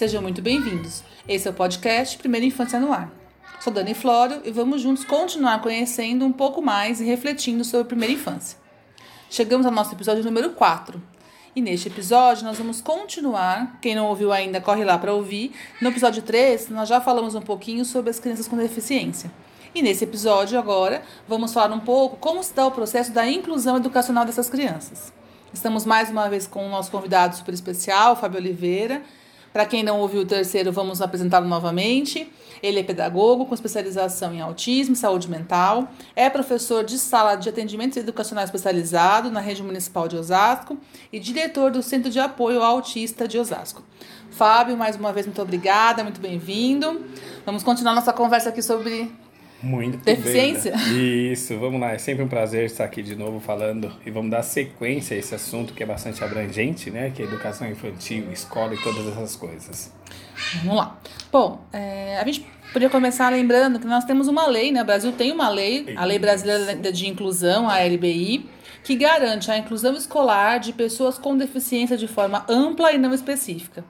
Sejam muito bem-vindos. Esse é o podcast Primeira Infância no Ar. Sou Dani Flório e vamos juntos continuar conhecendo um pouco mais e refletindo sobre a primeira infância. Chegamos ao nosso episódio número 4. E neste episódio nós vamos continuar. Quem não ouviu ainda, corre lá para ouvir. No episódio 3, nós já falamos um pouquinho sobre as crianças com deficiência. E nesse episódio agora, vamos falar um pouco como se dá o processo da inclusão educacional dessas crianças. Estamos mais uma vez com o nosso convidado super especial, Fábio Oliveira. Para quem não ouviu o terceiro, vamos apresentá-lo novamente. Ele é pedagogo com especialização em autismo e saúde mental, é professor de sala de atendimento educacional especializado na rede municipal de Osasco e diretor do Centro de Apoio ao Autista de Osasco. Fábio, mais uma vez, muito obrigada, muito bem-vindo. Vamos continuar nossa conversa aqui sobre muito Deficiência? Bem. Isso, vamos lá. É sempre um prazer estar aqui de novo falando e vamos dar sequência a esse assunto que é bastante abrangente, né? Que é educação infantil, escola e todas essas coisas. Vamos lá. Bom, é, a gente podia começar lembrando que nós temos uma lei, né? O Brasil tem uma lei, a Lei Brasileira de Inclusão, a LBI, que garante a inclusão escolar de pessoas com deficiência de forma ampla e não específica.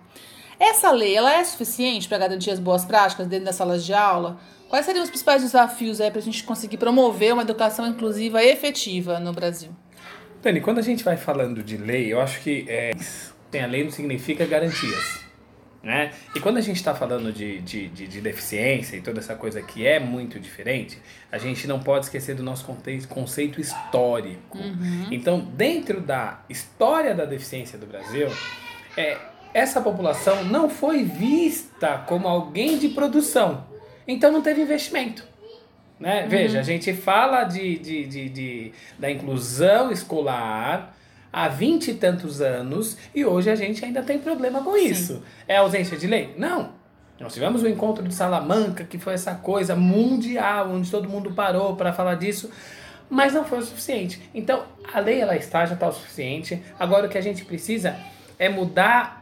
Essa lei, ela é suficiente para garantir as boas práticas dentro das salas de aula? Quais seriam os principais desafios aí para a gente conseguir promover uma educação inclusiva efetiva no Brasil? Dani, quando a gente vai falando de lei, eu acho que é, tem a lei não significa garantias. Né? E quando a gente está falando de, de, de, de, deficiência e toda essa coisa que é muito diferente, a gente não pode esquecer do nosso conceito histórico. Uhum. Então, dentro da história da deficiência do Brasil, é, essa população não foi vista como alguém de produção. Então não teve investimento. Né? Uhum. Veja, a gente fala de, de, de, de, da inclusão escolar há vinte e tantos anos e hoje a gente ainda tem problema com Sim. isso. É ausência de lei? Não. Nós tivemos o um encontro de Salamanca, que foi essa coisa mundial, onde todo mundo parou para falar disso, mas não foi o suficiente. Então, a lei ela está, já está o suficiente. Agora o que a gente precisa é mudar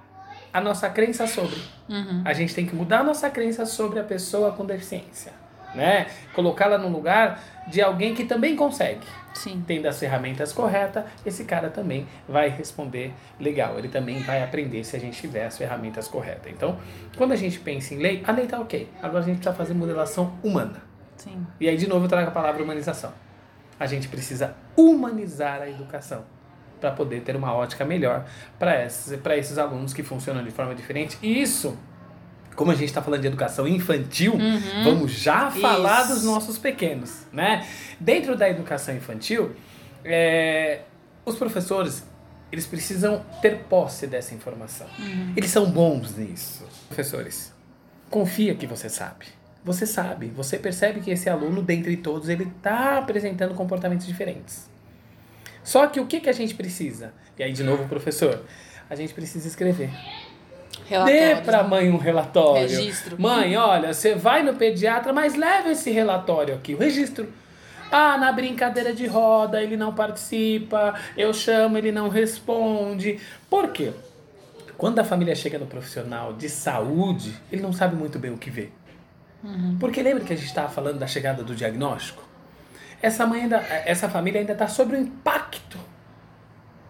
a nossa crença sobre. Uhum. A gente tem que mudar a nossa crença sobre a pessoa com deficiência. Né? Colocá-la no lugar de alguém que também consegue. Sim. Tendo as ferramentas corretas, esse cara também vai responder legal. Ele também vai aprender se a gente tiver as ferramentas corretas. Então, quando a gente pensa em lei, a lei está ok. Agora a gente precisa fazer modelação humana. Sim. E aí, de novo, eu trago a palavra humanização. A gente precisa humanizar a educação para poder ter uma ótica melhor para esses, esses alunos que funcionam de forma diferente. E isso, como a gente está falando de educação infantil, uhum. vamos já falar isso. dos nossos pequenos, né? Dentro da educação infantil, é, os professores eles precisam ter posse dessa informação. Uhum. Eles são bons nisso. Professores, confia que você sabe. Você sabe, você percebe que esse aluno, dentre todos, ele está apresentando comportamentos diferentes. Só que o que, que a gente precisa? E aí, de novo, professor, a gente precisa escrever. Dê para mãe um relatório. Registro. Mãe, olha, você vai no pediatra, mas leva esse relatório aqui, o registro. Ah, na brincadeira de roda ele não participa, eu chamo, ele não responde. Por quê? Quando a família chega no profissional de saúde, ele não sabe muito bem o que vê. Uhum. Porque lembra que a gente estava falando da chegada do diagnóstico? Essa mãe ainda, essa família ainda está sob o impacto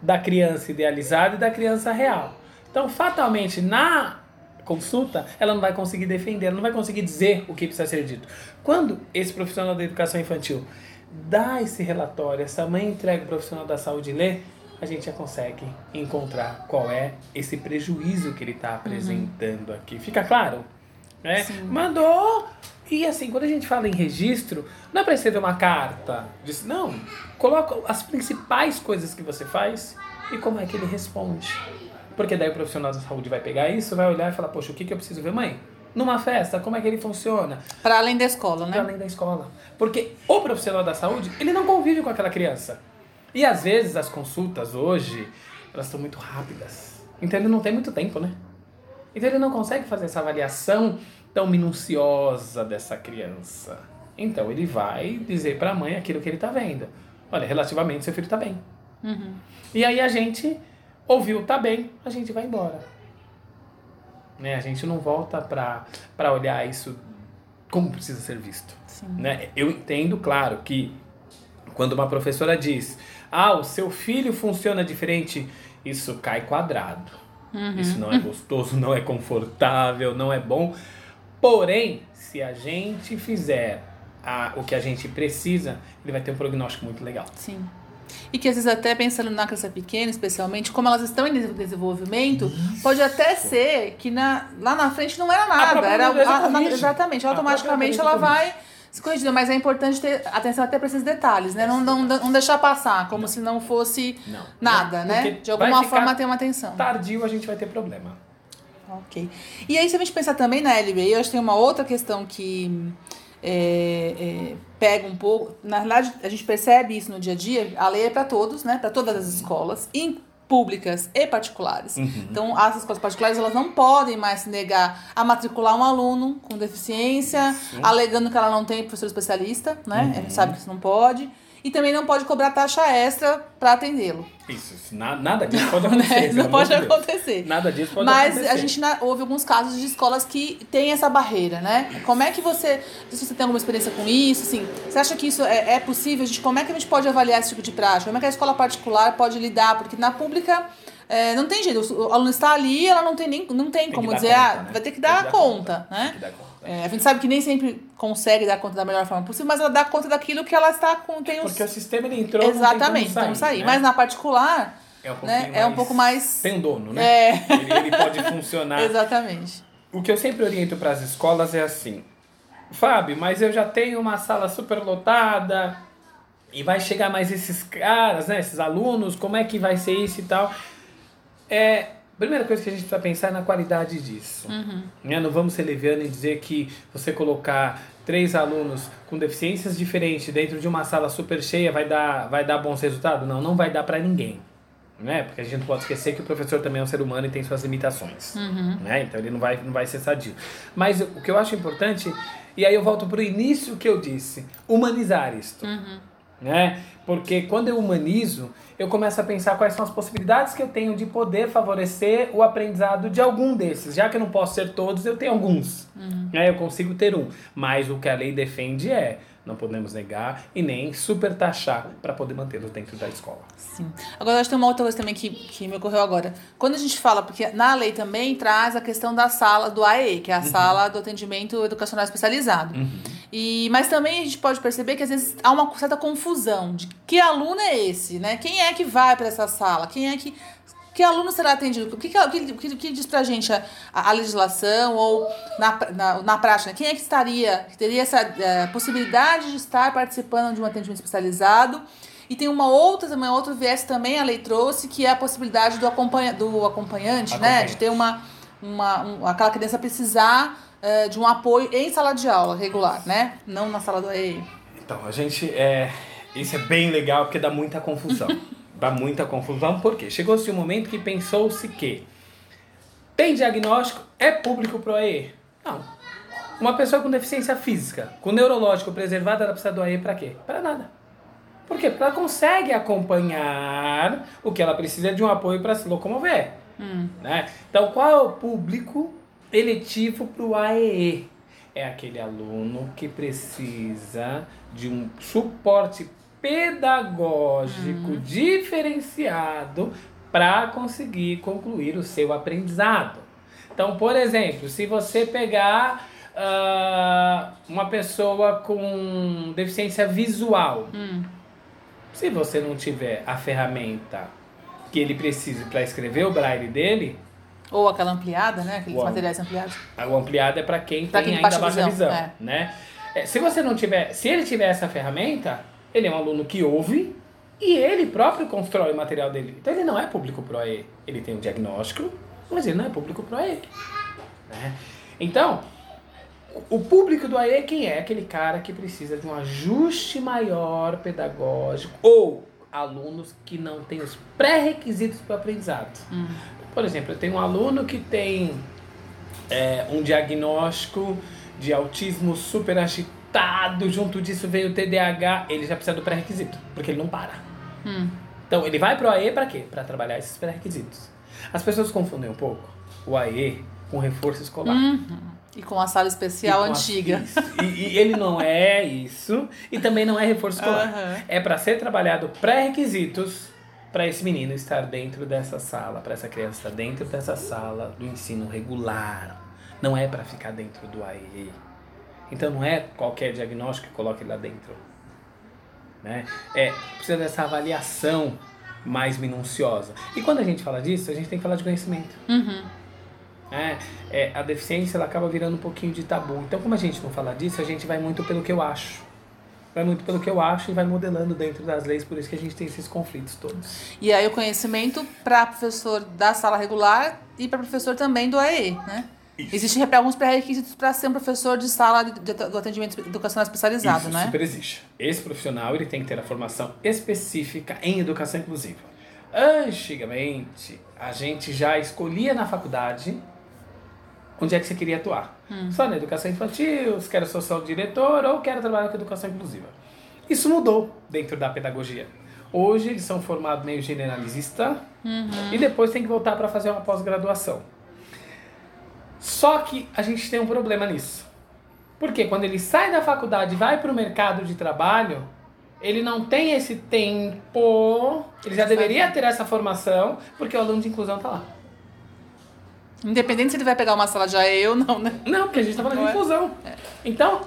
da criança idealizada e da criança real. Então, fatalmente, na consulta, ela não vai conseguir defender, ela não vai conseguir dizer o que precisa ser dito. Quando esse profissional da educação infantil dá esse relatório, essa mãe entrega o profissional da saúde e lê, a gente já consegue encontrar qual é esse prejuízo que ele está apresentando uhum. aqui. Fica claro? Né? Mandou e assim, quando a gente fala em registro, não é para escrever uma carta. Diz, não, coloca as principais coisas que você faz e como é que ele responde. Porque daí o profissional da saúde vai pegar isso, vai olhar e falar, poxa, o que, que eu preciso ver, mãe? Numa festa, como é que ele funciona? Para além da escola, né? Para além da escola. Porque o profissional da saúde, ele não convive com aquela criança. E às vezes as consultas hoje, elas são muito rápidas. Então ele não tem muito tempo, né? Então ele não consegue fazer essa avaliação tão minuciosa dessa criança. Então ele vai dizer para a mãe aquilo que ele está vendo. Olha, relativamente seu filho está bem. Uhum. E aí a gente ouviu, tá bem, a gente vai embora. Né? A gente não volta para olhar isso como precisa ser visto. Né? Eu entendo, claro, que quando uma professora diz, ah, o seu filho funciona diferente, isso cai quadrado. Isso não é gostoso, não é confortável, não é bom. Porém, se a gente fizer a, o que a gente precisa, ele vai ter um prognóstico muito legal. Sim. E que às vezes até pensando na criança pequena, especialmente, como elas estão em des- desenvolvimento, pode até ser que na, lá na frente não era nada. Era, a- na- exatamente, automaticamente ela vai se corrigindo. Mas é importante ter atenção até para esses detalhes, né? Não, não, não deixar passar, como se não fosse Não. nada, Não, né? porque De alguma forma ter uma atenção. Tardio a gente vai ter problema. Ok. E aí, se a gente pensar também na LBA, eu acho que tem uma outra questão que é, é, pega um pouco. Na verdade, a gente percebe isso no dia a dia. A lei é para todos, né? Para todas as escolas, em públicas e particulares. Então, as escolas particulares elas não podem mais se negar a matricular um aluno com deficiência, alegando que ela não tem professor especialista, né? A gente sabe que isso não pode. E também não pode cobrar taxa extra para atendê-lo. Isso, isso, na- nada disso pode né? acontecer. Não pode de Deus. acontecer. Nada disso pode Mas acontecer. a gente houve alguns casos de escolas que tem essa barreira, né? Como é que você, se você tem alguma experiência com isso, assim, você acha que isso é, é possível? A gente, como é que a gente pode avaliar esse tipo de prática? Como é que a escola particular pode lidar? Porque na pública é, não tem jeito, o aluno está ali, ela não tem nem, não tem, que como dizer, conta, ah, né? vai ter que Tem dar dar conta, conta. né? Tem que dar conta. É, a gente sabe que nem sempre consegue dar conta da melhor forma possível, mas ela dá conta daquilo que ela está com, tem os Porque o sistema ele entrou. não tem Exatamente, como então sair. né? Mas na particular, é um, né, pouquinho é um mais- pouco mais. Tem um dono, né? É. Ele, ele pode funcionar. Exatamente. O que eu sempre oriento para as escolas é assim: Fábio, mas eu já tenho uma sala super lotada e vai chegar mais esses caras, né? Esses alunos, como é que vai ser isso e tal? É, primeira coisa que a gente precisa pensar é na qualidade disso. Né? Não vamos ser leviano e dizer que você colocar três alunos com deficiências diferentes dentro de uma sala super cheia vai dar, vai dar bons resultados? Não, não vai dar para ninguém. Né? Porque a gente não pode esquecer que o professor também é um ser humano e tem suas limitações. Né? Então ele não vai, não vai ser sadio. Mas o que eu acho importante, e aí eu volto para o início que eu disse, humanizar isto. Né? Porque quando eu humanizo, eu começo a pensar quais são as possibilidades que eu tenho de poder favorecer o aprendizado de algum desses. Já que eu não posso ser todos, eu tenho alguns. Né? Eu consigo ter um. Mas o que a lei defende é não podemos negar e nem super taxar para poder mantê-los dentro da escola. Sim. Agora, acho que tem uma outra coisa também que, que me ocorreu agora. Quando a gente fala, porque na lei também traz a questão da sala do AE, que é a sala do atendimento educacional especializado. E, mas também a gente pode perceber que às vezes há uma certa confusão de que aluno é esse, né? Quem é que vai para essa sala? Quem é que. Que aluno será atendido? O que, que, que, que, diz pra gente a, a legislação ou na, na, na prática? Quem é que estaria, que teria essa eh, possibilidade de estar participando de um atendimento especializado? E tem uma outra, uma outro viés também a lei trouxe, que é a possibilidade do, acompanha, do acompanhante, né? De ter uma, uma um, aquela criança precisar eh, de um apoio em sala de aula regular, né? Não na sala do EI. Então, a gente é. Isso é bem legal porque dá muita confusão. dá muita confusão, porque chegou-se um momento que pensou-se que tem diagnóstico, é público pro AE? Não. Uma pessoa com deficiência física, com neurológico preservado, ela precisa do AE para quê? Para nada. Por quê? Porque ela consegue acompanhar o que ela precisa de um apoio para se locomover. Né? Então, qual é o público eletivo para o AEE? É aquele aluno que precisa de um suporte pedagógico diferenciado para conseguir concluir o seu aprendizado. Então, por exemplo, se você pegar ah, uma pessoa com deficiência visual, se você não tiver a ferramenta que ele precise para escrever o braille dele, Ou aquela ampliada, né? Aqueles Uau. materiais ampliados. o ampliado é para quem Pra tem quem ainda baixa baixa visão, visão, é. né? É, se você não tiver, se ele tiver essa ferramenta, ele é um aluno que ouve e ele próprio constrói o material dele. Então ele não é público pro AE. Ele tem um diagnóstico, mas ele não é público pro AE. Né? Então, o- público do AE quem é? Aquele cara que precisa de um ajuste maior pedagógico ou alunos que não têm os pré-requisitos para o aprendizado. Por exemplo, eu tenho um aluno que tem é, um diagnóstico de autismo super agitado, junto disso veio o TDAH, ele já precisa do pré-requisito, porque ele não para. Então, ele vai pro AE para quê? Para trabalhar esses pré-requisitos. As pessoas confundem um pouco o AE com reforço escolar. E com a sala especial E a- antiga. isso. E, e ele não é isso, e também não é reforço escolar. Aham. É para ser trabalhado pré-requisitos para esse menino estar dentro dessa sala, para essa criança estar dentro dessa sala do ensino regular. Não é para ficar dentro do AE. Então não é qualquer diagnóstico que coloque lá dentro. Né? É, precisa dessa avaliação mais minuciosa. E quando a gente fala disso, a gente tem que falar de conhecimento. Uhum. É, é, a deficiência ela acaba virando um pouquinho de tabu. Então, como a gente não fala disso, a gente vai muito pelo que eu acho. Vai muito pelo que eu acho e vai modelando dentro das leis, por isso que a gente tem esses conflitos todos. E aí o conhecimento para professor da sala regular e para professor também do AE, né? Existem alguns pré-requisitos para ser um professor de sala de, do atendimento educacional especializado, Isso, né? super existe. Esse profissional ele tem que ter a formação específica em educação inclusiva. Antigamente, a gente já escolhia na faculdade onde é que você queria atuar. Só na educação infantil, se quer ser só diretor ou quer trabalhar com educação inclusiva. Isso mudou dentro da pedagogia. Hoje eles são formados meio generalista e depois tem que voltar para fazer uma pós-graduação. Só que a gente tem um problema nisso. Porque quando ele sai da faculdade e vai para o mercado de trabalho, ele não tem esse tempo, ele já deveria ter essa formação, porque o aluno de inclusão está lá. Independente se ele vai pegar uma sala de AE ou não, né? Não, porque a gente está falando Não de é? inclusão. Então,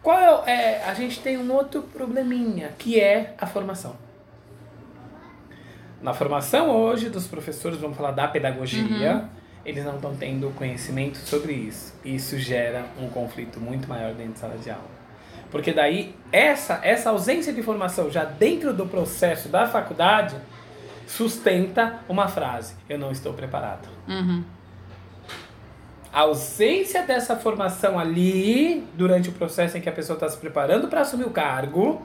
qual é, é, a gente tem um outro probleminha, que é a formação. Na formação hoje dos professores, vamos falar da pedagogia, eles não estão tendo conhecimento sobre isso. E isso gera um conflito muito maior dentro de sala de aula. Porque daí, essa, essa ausência de formação já dentro do processo da faculdade sustenta uma frase: Eu não estou preparado. Uhum. A ausência dessa formação ali, durante o processo em que a pessoa está se preparando para assumir o cargo,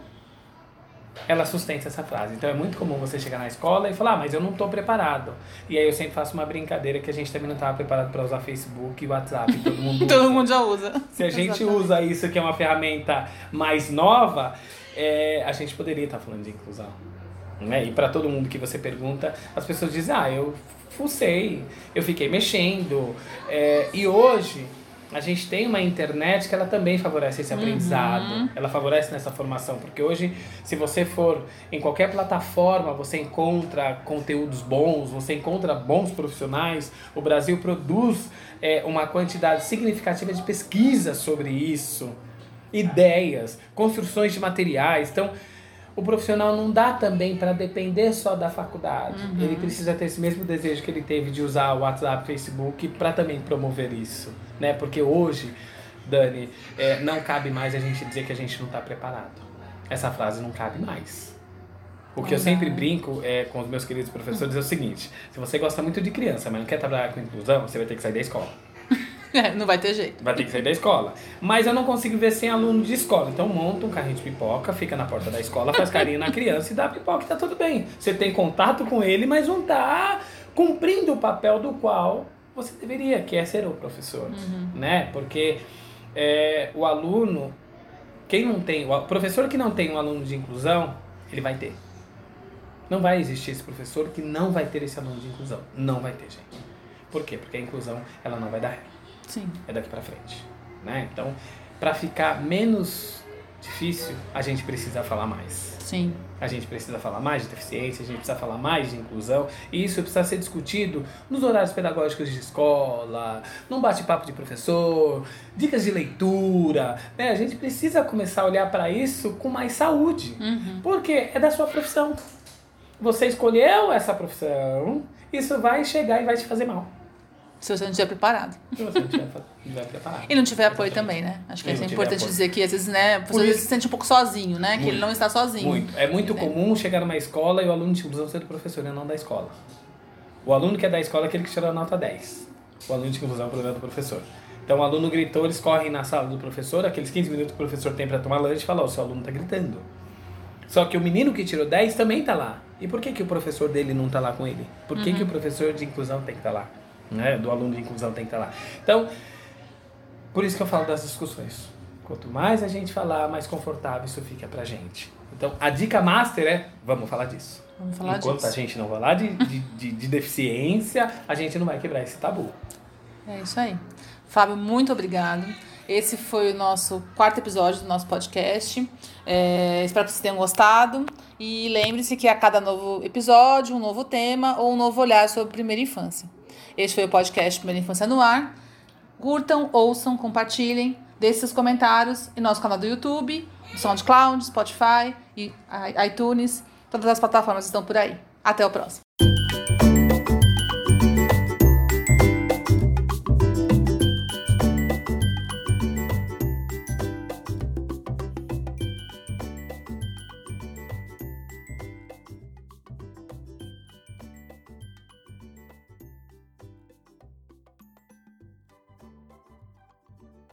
ela sustenta essa frase. Então é muito comum você chegar na escola e falar, ah, mas eu não estou preparado. E aí eu sempre faço uma brincadeira que a gente também não estava preparado para usar Facebook e WhatsApp, todo mundo usa. Todo mundo já usa. Se a gente Exatamente. usa isso, que é uma ferramenta mais nova, é, a gente poderia estar falando de inclusão. Né? E para todo mundo que você pergunta, as pessoas dizem, ah, eu fucei, eu fiquei mexendo. É, e hoje, a gente tem uma internet que ela também favorece esse aprendizado, ela favorece nessa formação, porque hoje, se você for em qualquer plataforma, você encontra conteúdos bons, você encontra bons profissionais, o Brasil produz é, uma quantidade significativa de pesquisa sobre isso, ideias, construções de materiais, então o profissional não dá também para depender só da faculdade. Ele precisa ter esse mesmo desejo que ele teve de usar o WhatsApp, Facebook para também promover isso, né? Porque hoje, Dani, é, não cabe mais a gente dizer que a gente não está preparado. Essa frase não cabe mais. O que eu sempre brinco é, com os meus queridos professores é o seguinte: se você gosta muito de criança, mas não quer trabalhar com inclusão, você vai ter que sair da escola. É, não vai ter jeito. Vai ter que sair da escola. Mas eu não consigo ver sem aluno de escola. Então monta um carrinho de pipoca, fica na porta da escola, faz carinho na criança e dá pipoca e tá tudo bem. Você tem contato com ele, mas não tá cumprindo o papel do qual você deveria, que é ser o professor. Né? Porque é, o aluno, quem não tem, o professor que não tem um aluno de inclusão, ele vai ter. Não vai existir esse professor que não vai ter esse aluno de inclusão. Não vai ter, gente. Por quê? Porque a inclusão, ela não vai dar ré Sim. é daqui para frente, né? Então, para ficar menos difícil, a gente precisa falar mais. Sim. A gente precisa falar mais de deficiência, a gente precisa falar mais de inclusão, e isso precisa ser discutido nos horários pedagógicos de escola, num bate-papo de professor, dicas de leitura, né? A gente precisa começar a olhar para isso com mais saúde, porque é da sua profissão. Você escolheu essa profissão, isso vai chegar e vai te fazer mal. Se você não estiver preparado. Se você não tiver, tiver preparado. E não tiver apoio também, né? Acho que E é importante apoio. dizer que às vezes, né, vezes isso- se sente um pouco sozinho, né? Que ele Muito. não está sozinho. Muito. É muito né? comum chegar numa escola e o aluno de inclusão ser do professor e não da escola. O aluno que é da escola é aquele que tirou a nota 10. O aluno de inclusão é o problema do professor. Então o aluno gritou, eles correm na sala do professor, aqueles 15 minutos que o professor tem para tomar lanche, e fala, ó, o seu aluno tá gritando. Só que o menino que tirou 10 também tá lá. E por que, que o professor dele não tá lá com ele? Por que, que o professor de inclusão tem que estar lá? Né? Do aluno de inclusão tem que estar lá. Então, por isso que eu falo das discussões. Quanto mais a gente falar, mais confortável isso fica pra gente. Então, a dica master é, vamos falar disso. Vamos falar Enquanto disso. a gente não falar de, de, de, de deficiência, a gente não vai quebrar esse tabu. É isso aí. Fábio, muito obrigado. Esse foi o nosso quarto episódio do nosso podcast. É, espero que vocês tenham gostado. E lembre-se que a cada novo episódio, um novo tema ou um novo olhar sobre primeira infância. Este foi o podcast Primeira Infância no Ar. Curtam, ouçam, compartilhem, deixem seus comentários em nosso canal do YouTube, SoundCloud, Spotify e iTunes. Todas as plataformas estão por aí. Até o próximo.